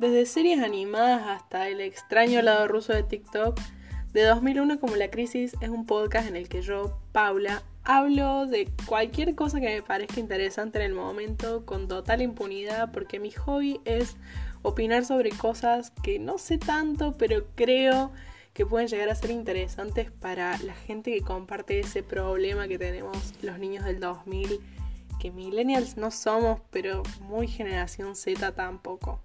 Desde series animadas hasta el extraño lado ruso de TikTok, de 2001 como La Crisis es un podcast en el que yo, Paula, hablo de cualquier cosa que me parezca interesante en el momento con total impunidad porque mi hobby es opinar sobre cosas que no sé tanto pero creo que pueden llegar a ser interesantes para la gente que comparte ese problema que tenemos los niños del 2000 que millennials no somos pero muy generación Z tampoco.